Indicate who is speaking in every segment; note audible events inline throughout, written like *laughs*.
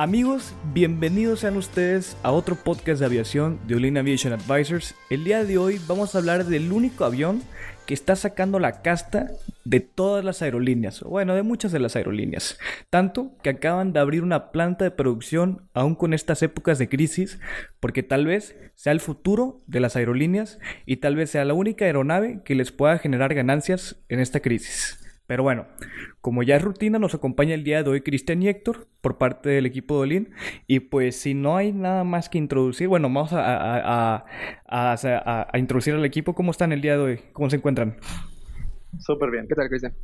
Speaker 1: Amigos, bienvenidos sean ustedes a otro podcast de aviación de Olin Aviation Advisors. El día de hoy vamos a hablar del único avión que está sacando la casta de todas las aerolíneas, bueno, de muchas de las aerolíneas. Tanto que acaban de abrir una planta de producción aún con estas épocas de crisis, porque tal vez sea el futuro de las aerolíneas y tal vez sea la única aeronave que les pueda generar ganancias en esta crisis. Pero bueno, como ya es rutina, nos acompaña el día de hoy Cristian y Héctor por parte del equipo de Olin. Y pues si no hay nada más que introducir, bueno, vamos a, a, introducir al equipo. ¿Cómo están el día de hoy? ¿Cómo se encuentran?
Speaker 2: Súper bien.
Speaker 3: ¿Qué tal, Cristian?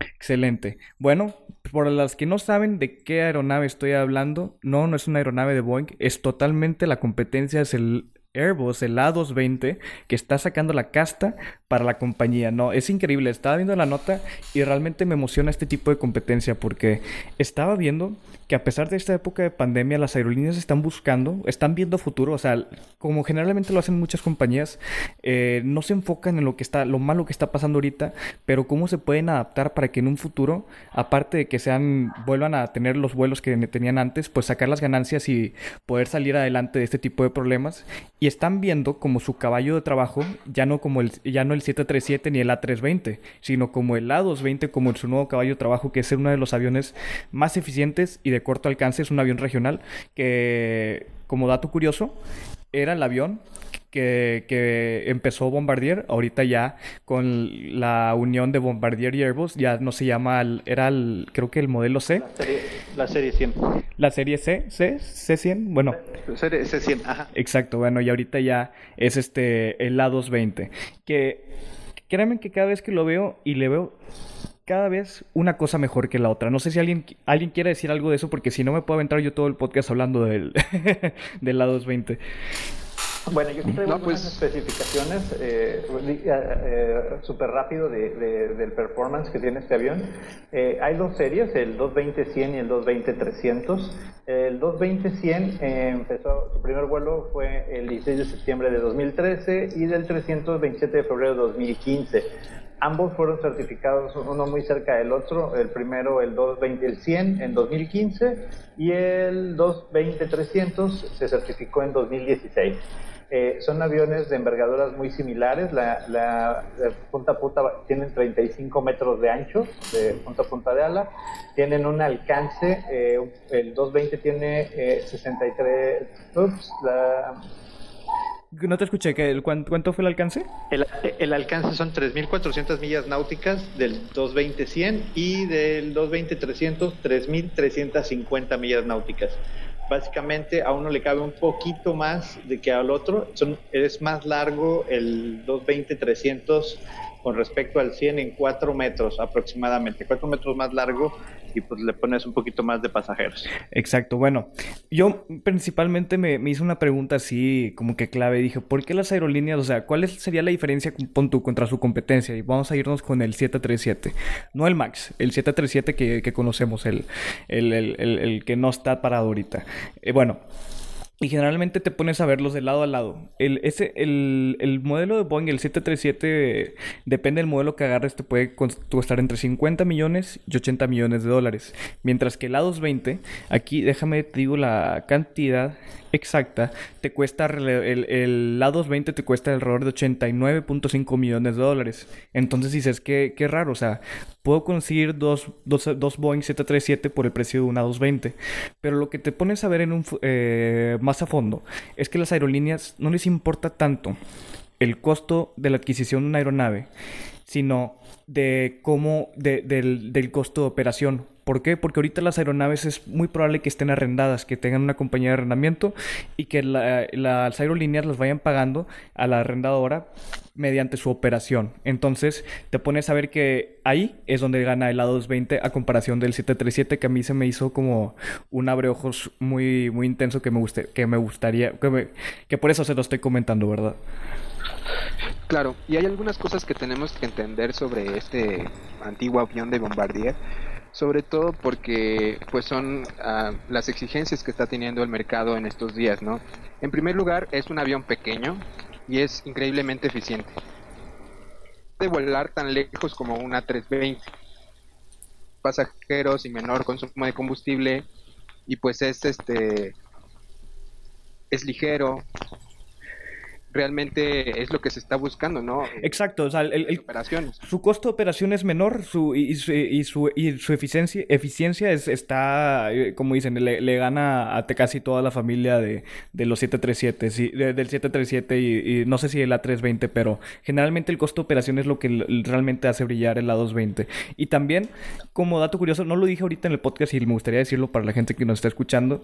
Speaker 1: Excelente. Bueno, por las que no saben de qué aeronave estoy hablando, no, no es una aeronave de Boeing, es totalmente la competencia, es el Airbus, el A220, que está sacando la casta para la compañía. No, es increíble. Estaba viendo la nota y realmente me emociona este tipo de competencia porque estaba viendo que a pesar de esta época de pandemia, las aerolíneas están buscando, están viendo futuro. O sea, como generalmente lo hacen muchas compañías, eh, no se enfocan en lo que está, lo malo que está pasando ahorita, pero cómo se pueden adaptar para que en un futuro, aparte de que sean, vuelvan a tener los vuelos que tenían antes, pues sacar las ganancias y poder salir adelante de este tipo de problemas. Y están viendo como su caballo de trabajo, ya no como el, ya no el 737 ni el A320, sino como el A220 como su nuevo caballo de trabajo, que es uno de los aviones más eficientes y de corto alcance, es un avión regional que, como dato curioso, era el avión que, que, empezó Bombardier, ahorita ya con la unión de Bombardier y Airbus, ya no se llama, era el, creo que el modelo
Speaker 2: C. La serie, 100.
Speaker 1: La serie C, C, C100, bueno.
Speaker 2: La serie C100, ajá.
Speaker 1: Exacto, bueno, y ahorita ya es este, el A220, que créanme que cada vez que lo veo y le veo cada vez una cosa mejor que la otra. No sé si alguien, alguien quiere decir algo de eso, porque si no me puedo aventar yo todo el podcast hablando del, *laughs* del A220.
Speaker 2: Bueno, yo traigo no, pues... especificaciones eh, eh, eh, súper rápido de, del performance que tiene este avión. Eh, hay dos series, el 220-100 y el 220-300. El 220-100 empezó, su primer vuelo fue el 16 de septiembre de 2013 y del 327 de febrero de 2015. Ambos fueron certificados, uno muy cerca del otro, el primero el 220 el 100 en 2015 y el 220 300 se certificó en 2016. Eh, son aviones de envergaduras muy similares. La, punta a punta tienen 35 metros de ancho, de punta a punta de ala. Tienen un alcance, eh, el 220 tiene 63. Eh, ups, la,
Speaker 1: no te escuché, ¿qué, cuánto, fue el alcance?
Speaker 2: El, el alcance son 3.400 millas náuticas del 220-100 y del 220-300, 3.350 millas náuticas básicamente a uno le cabe un poquito más de que al otro. Son, es más largo el 220-300 con respecto al 100 en 4 metros aproximadamente, 4 metros más largo y pues le pones un poquito más de pasajeros.
Speaker 1: Exacto, bueno, yo principalmente me, hice una pregunta así como que clave, dije, ¿por qué las aerolíneas, o sea, cuál sería la diferencia con tu, contra su competencia? Y vamos a irnos con el 737, no el MAX, el 737 que, que conocemos, el, el, el, que no está parado ahorita. Eh, bueno, y generalmente te pones a verlos de lado a lado. El, ese, el, el modelo de Boeing, el 737, depende del modelo que agarres, te puede costar entre 50 millones y 80 millones de dólares. Mientras que el A220, aquí déjame te digo la cantidad exacta, te cuesta el, el A220 te cuesta alrededor de 89.5 millones de dólares. Entonces dices, qué, qué raro, o sea, puedo conseguir dos, dos, dos, Boeing 737 por el precio de un A220. Pero lo que te pones a ver en un, eh, más a fondo es que las aerolíneas no les importa tanto el costo de la adquisición de una aeronave, sino de cómo, del, del costo de operación ¿Por qué? Porque ahorita las aeronaves es muy probable que estén arrendadas, que tengan una compañía de arrendamiento y que las aerolíneas las vayan pagando a la arrendadora mediante su operación. Entonces, te pones a ver que ahí es donde gana el A220 a comparación del 737 que a mí se me hizo como un abreojos muy muy intenso que me guste, que me gustaría que, que por eso se lo estoy comentando, ¿verdad?
Speaker 3: Claro, y hay algunas cosas que tenemos que entender sobre este antiguo avión de Bombardier, sobre todo porque pues son uh, las exigencias que está teniendo el mercado en estos días, ¿no? En primer lugar, es un avión pequeño y es increíblemente eficiente. Puede volar tan lejos como una 320 pasajeros y menor consumo de combustible y pues es este es ligero realmente es lo que se está buscando, ¿no?
Speaker 1: Exacto, o sea, el, su costo de operación es menor su, y, su, y, su, y su eficiencia, eficiencia es, está, eh, como dicen, le, gana a casi toda la familia de, de los 737, sí, del 737 y, y, no sé si el A320, pero generalmente el costo de operación es lo que realmente hace brillar el A220. Y también, como dato curioso, no lo dije ahorita en el podcast y me gustaría decirlo para la gente que nos está escuchando,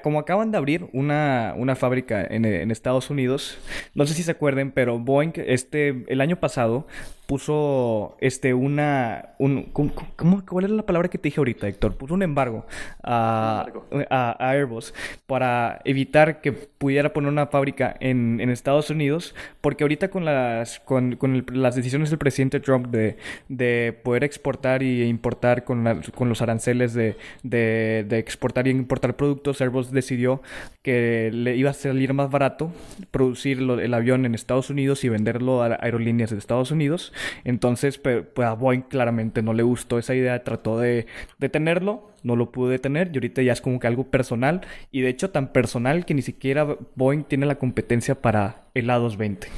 Speaker 1: como acaban de abrir una, una fábrica en, en, Estados Unidos, no sé si se acuerden, pero Boeing este, el año pasado puso este una un, ¿cómo, cuál era la palabra que te dije ahorita, Héctor? Puso un embargo a, a, Airbus para evitar que pudiera poner una fábrica en, en Estados Unidos, porque ahorita con las con, con las decisiones del presidente Trump de, de poder exportar y importar con, con los aranceles de, de, de exportar y importar productos, Airbus decidió que le iba a salir más barato producir el avión en Estados Unidos y venderlo a aerolíneas de Estados Unidos. Entonces, pues a Boeing claramente no le gustó esa idea, trató de detenerlo, no lo pudo detener y ahorita ya es como que algo personal y de hecho tan personal que ni siquiera Boeing tiene la competencia para el A220.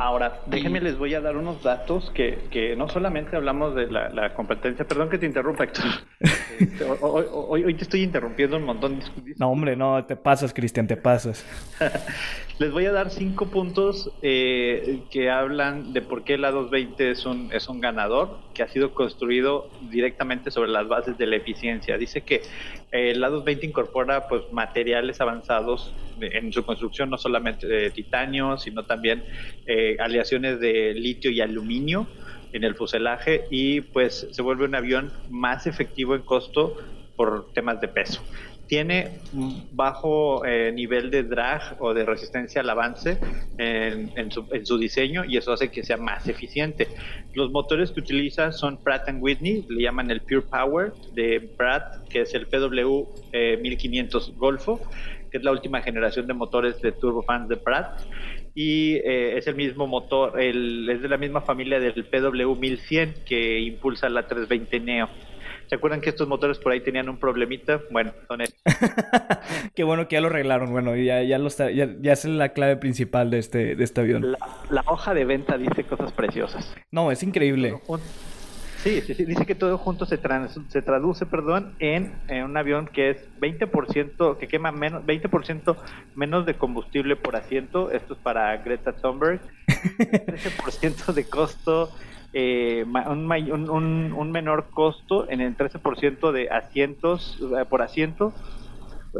Speaker 2: Ahora, déjenme, les voy a dar unos datos que, que no solamente hablamos de la, competencia, perdón que te interrumpa, Héctor. Este, hoy, hoy, te estoy interrumpiendo un montón.
Speaker 1: No, hombre, no, te pasas, Cristian, te pasas. *laughs*
Speaker 2: les voy a dar cinco puntos eh, que hablan de por qué el A220 es un, es un ganador, que ha sido construido directamente sobre las bases de la eficiencia. Dice que el A220 incorpora pues, materiales avanzados en su construcción, no solamente de titanio, sino también eh, aleaciones de litio y aluminio en el fuselaje y pues se vuelve un avión más efectivo en costo por temas de peso. Tiene bajo eh, nivel de drag o de resistencia al avance en, su, diseño y eso hace que sea más eficiente. Los motores que utiliza son Pratt Whitney, le llaman el Pure Power de Pratt, que es el PW 1500 eh, Golfo, que es la última generación de motores de turbofans de Pratt y eh, es el mismo motor, es de la misma familia del PW 1100 que impulsa la 320 Neo. ¿Se acuerdan que estos motores por ahí tenían un problemita? Bueno, son estos. *laughs*
Speaker 1: Qué bueno que ya lo arreglaron. Bueno, ya, ya, lo está, ya, ya, es la clave principal de este, de este avión.
Speaker 2: La, hoja de venta dice cosas preciosas.
Speaker 1: No, es increíble.
Speaker 2: Sí, sí, sí, dice que todo junto se, se traduce, perdón, en, un avión que es 20%, que quema menos, 20% menos de combustible por asiento, esto es para Greta Thunberg, *laughs* 13% de costo, eh, un, un, un, menor costo en el 13% de asientos eh, por asiento,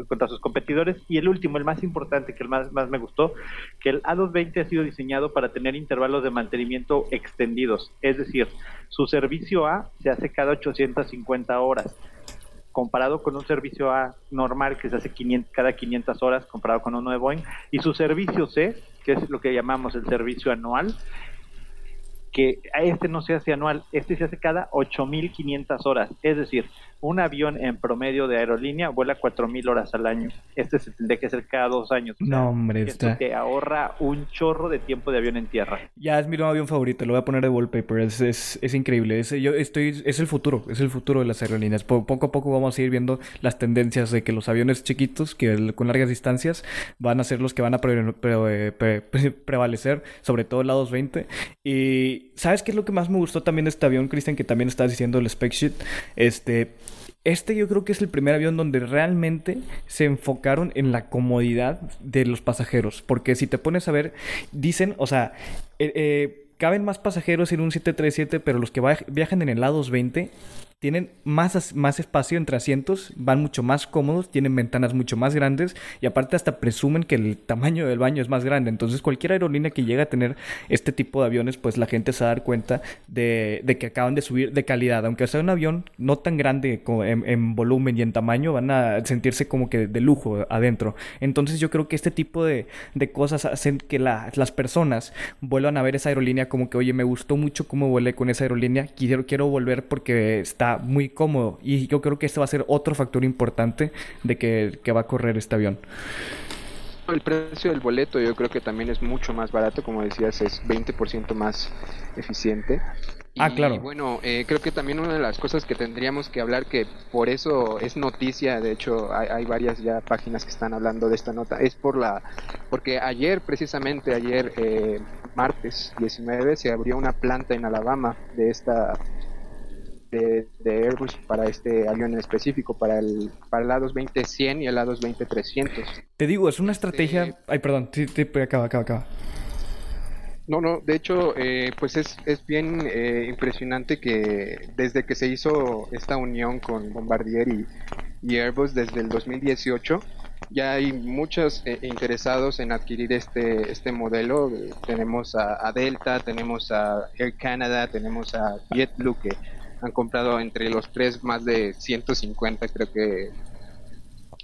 Speaker 2: contra sus competidores. Y el último, el más importante, que el más, más me gustó, que el A220 ha sido diseñado para tener intervalos de mantenimiento extendidos. Es decir, su servicio A se hace cada 850 horas comparado con un servicio A normal que se hace 500, cada 500 horas comparado con uno de Boeing, y su servicio C, que es lo que llamamos el servicio anual, que este no se hace anual, este se hace cada 8.500 horas. Es decir, un avión en promedio de aerolínea vuela 4.000 horas al año. Este se tendría que hacer cada dos años.
Speaker 1: no, hombre,
Speaker 2: esto te ahorra un chorro de tiempo de avión en tierra.
Speaker 1: Ya es mi nuevo avión favorito, lo voy a poner de wallpaper. Es, es, es increíble. Es, yo estoy, es el futuro, es el futuro de las aerolíneas. poco a poco vamos a ir viendo las tendencias de que los aviones chiquitos, que con largas distancias, van a ser los que van a prevalecer, sobre todo el A220. Y ¿sabes qué es lo que más me gustó también de este avión, Cristian? Que también estás diciendo el spec sheet. Este, este yo creo que es el primer avión donde realmente se enfocaron en la comodidad de los pasajeros. Porque si te pones a ver, dicen, o sea, eh, eh, caben más pasajeros en un 737, pero los que viajan en el A220 tienen más, más espacio entre asientos, van mucho más cómodos, tienen ventanas mucho más grandes y aparte hasta presumen que el tamaño del baño es más grande. Entonces cualquier aerolínea que llegue a tener este tipo de aviones, pues la gente se va a dar cuenta de, que acaban de subir de calidad. Aunque sea un avión no tan grande en, volumen y en tamaño, van a sentirse como que de lujo adentro. Entonces yo creo que este tipo de, cosas hacen que las personas vuelvan a ver esa aerolínea como que, oye, me gustó mucho cómo volé con esa aerolínea, quiero, quiero volver porque está muy cómodo. Y yo creo que este va a ser otro factor importante de que, que va a correr este avión.
Speaker 3: El precio del boleto yo creo que también es mucho más barato, como decías, es 20% más eficiente.
Speaker 1: Ah, claro.
Speaker 3: Y bueno, eh, creo que también una de las cosas que tendríamos que hablar, que por eso es noticia, de hecho hay, varias ya páginas que están hablando de esta nota, es por la, porque ayer, precisamente ayer, eh, martes 19, se abrió una planta en Alabama de esta de, Airbus para este avión en específico, para el, para el A220-100 y el A220-300.
Speaker 1: Te digo, es una estrategia... Este Ay, perdón, sí, acaba, acaba, acaba.
Speaker 3: No, no, de hecho, eh, pues es, es bien eh, impresionante que desde que se hizo esta unión con Bombardier y, Airbus desde el 2018, ya hay muchos eh, interesados en adquirir este, este modelo. Tenemos a, a, Delta, tenemos a Air Canada, tenemos a JetBlue que han comprado entre los tres más de 150 creo que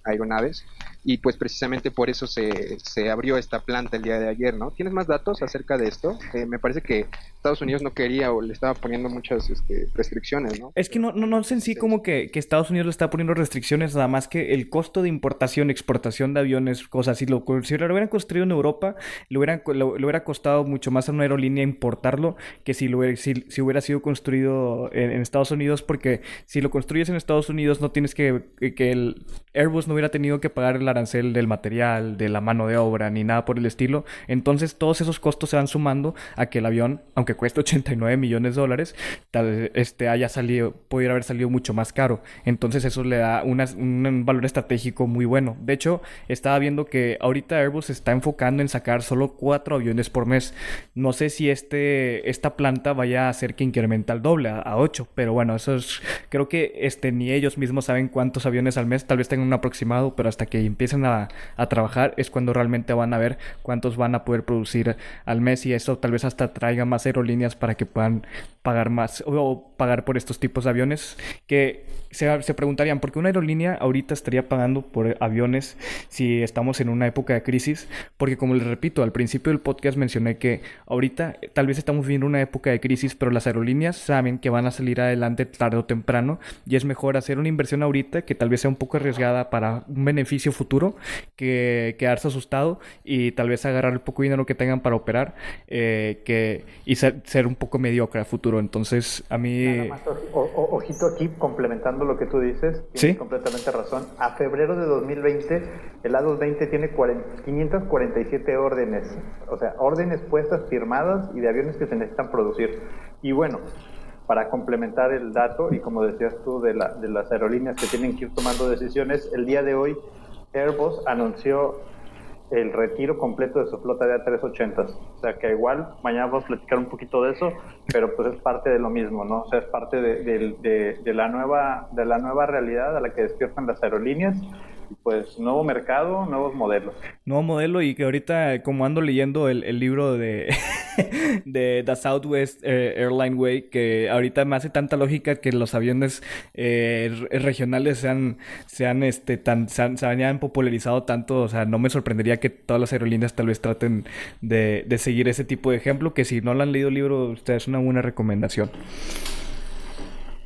Speaker 3: aeronaves y pues precisamente por eso se, se, abrió esta planta el día de ayer, ¿no? ¿Tienes más datos acerca de esto? Eh, me parece que Estados Unidos no quería o le estaba poniendo muchas este, restricciones, ¿no?
Speaker 1: Es que no, no, no es en sí como que, que, Estados Unidos le está poniendo restricciones, nada más que el costo de importación, exportación de aviones, cosas así. Lo, si lo hubieran construido en Europa, le hubieran, lo, hubiera costado mucho más a una aerolínea importarlo que si, lo hubiera, si, si hubiera sido construido en, en, Estados Unidos, porque si lo construyes en Estados Unidos no tienes que, que el Airbus no hubiera tenido que pagar la arancel del material, de la mano de obra, ni nada por el estilo. Entonces todos esos costos se van sumando a que el avión, aunque cueste 89 millones de dólares, tal, este, haya salido, pudiera haber salido mucho más caro. Entonces eso le da un valor estratégico muy bueno. De hecho, estaba viendo que ahorita Airbus está enfocando en sacar solo cuatro aviones por mes. No sé si este, esta planta vaya a hacer que incremente al doble, a, ocho, pero bueno, eso es, creo que este, ni ellos mismos saben cuántos aviones al mes, tal vez tengan un aproximado, pero hasta que empiecen a a, trabajar es cuando realmente van a ver cuántos van a poder producir al mes y eso tal vez hasta traiga más aerolíneas para que puedan pagar más o, pagar por estos tipos de aviones que se, se, preguntarían por qué una aerolínea ahorita estaría pagando por aviones si estamos en una época de crisis porque como les repito al principio del podcast mencioné que ahorita tal vez estamos viviendo una época de crisis pero las aerolíneas saben que van a salir adelante tarde o temprano y es mejor hacer una inversión ahorita que tal vez sea un poco arriesgada para un beneficio futuro que quedarse asustado y tal vez agarrar el poco dinero que tengan para operar eh, que, y ser, un poco mediocre a futuro. Entonces, a mí...
Speaker 2: ojito aquí, complementando lo que tú dices, tienes completamente razón. A febrero de 2020, el A220 tiene 547 órdenes, o sea, órdenes puestas, firmadas y de aviones que se necesitan producir. Y bueno, para complementar el dato y como decías tú de, la, de las aerolíneas que tienen que ir tomando decisiones, el día de hoy Airbus anunció el retiro completo de su flota de A380. O sea que igual, mañana vamos a platicar un poquito de eso, pero pues es parte de lo mismo, ¿no? O sea, es parte de, de la, nueva, de la nueva realidad a la que despiertan las aerolíneas pues nuevo mercado, nuevos modelos.
Speaker 1: Nuevo modelo y que ahorita como ando leyendo el, libro de, *laughs* de The Southwest eh, Airline Way, que ahorita me hace tanta lógica que los aviones eh, regionales sean, sean este tan, se, hayan popularizado tanto, o sea, no me sorprendería que todas las aerolíneas tal vez traten de, de seguir ese tipo de ejemplo, que si no lo han leído el libro, es una buena recomendación.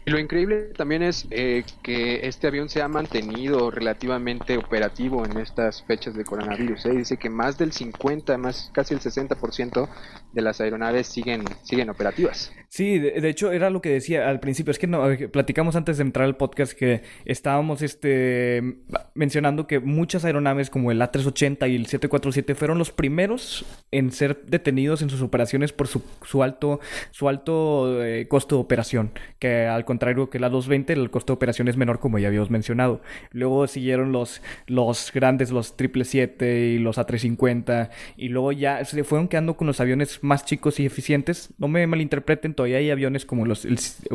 Speaker 3: Lo increíble también es eh, que este avión se ha mantenido relativamente operativo en estas fechas de coronavirus. ¿eh? Dice que más del 50, más casi el 60% de las aeronaves siguen, siguen operativas.
Speaker 1: Sí, de, hecho era lo que decía al principio. Es que no, platicamos antes de entrar al podcast que estábamos este, mencionando que muchas aeronaves como el A380 y el 747 fueron los primeros en ser detenidos en sus operaciones por su, su alto, su alto eh, costo de operación. Que al contrario que la 220, el costo de operación es menor, como ya habíamos mencionado. Luego siguieron los, los grandes, los 777 y los A350, y luego ya se fueron quedando con los aviones más chicos y eficientes. No me malinterpreten, todavía hay aviones como los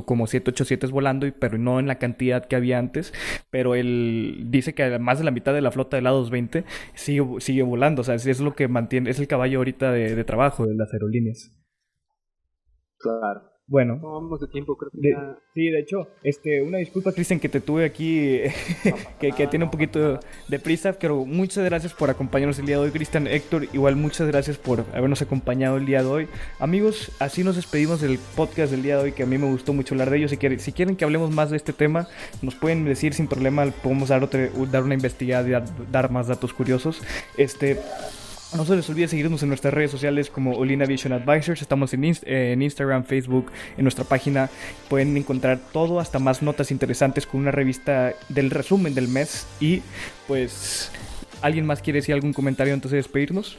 Speaker 1: como 787 volando, pero no en la cantidad que había antes. Pero él dice que más de la mitad de la flota del A220 sigue, sigue volando, o sea, es, lo que mantiene, es el caballo ahorita de trabajo de las aerolíneas.
Speaker 3: Claro.
Speaker 1: Bueno.
Speaker 3: No vamos de tiempo, creo que
Speaker 1: Sí, de hecho, este, una disculpa, Cristian, que te tuve aquí, que, que, tiene un poquito de prisa, pero muchas gracias por acompañarnos el día de hoy, Cristian, Héctor, igual muchas gracias por habernos acompañado el día de hoy. Amigos, así nos despedimos del podcast del día de hoy, que a mí me gustó mucho hablar de ellos. Si quieren, si quieren que hablemos más de este tema, nos pueden decir sin problema, podemos dar, otra, dar una investigada y dar, dar más datos curiosos. Este... No se les olvide seguirnos en nuestras redes sociales como Olina Vision Advisors. Estamos en, en, Instagram, Facebook, en nuestra página. Pueden encontrar todo, hasta más notas interesantes con una revista del resumen del mes. Y pues, ¿alguien más quiere decir algún comentario antes de despedirnos?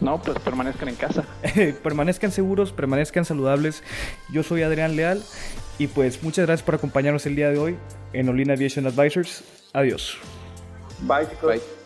Speaker 2: No, pues permanezcan en casa. *laughs*
Speaker 1: permanezcan seguros, permanezcan saludables. Yo soy Adrián Leal y pues muchas gracias por acompañarnos el día de hoy en Olina Aviation Advisors. Adiós.
Speaker 2: Bye, chicos. Bye.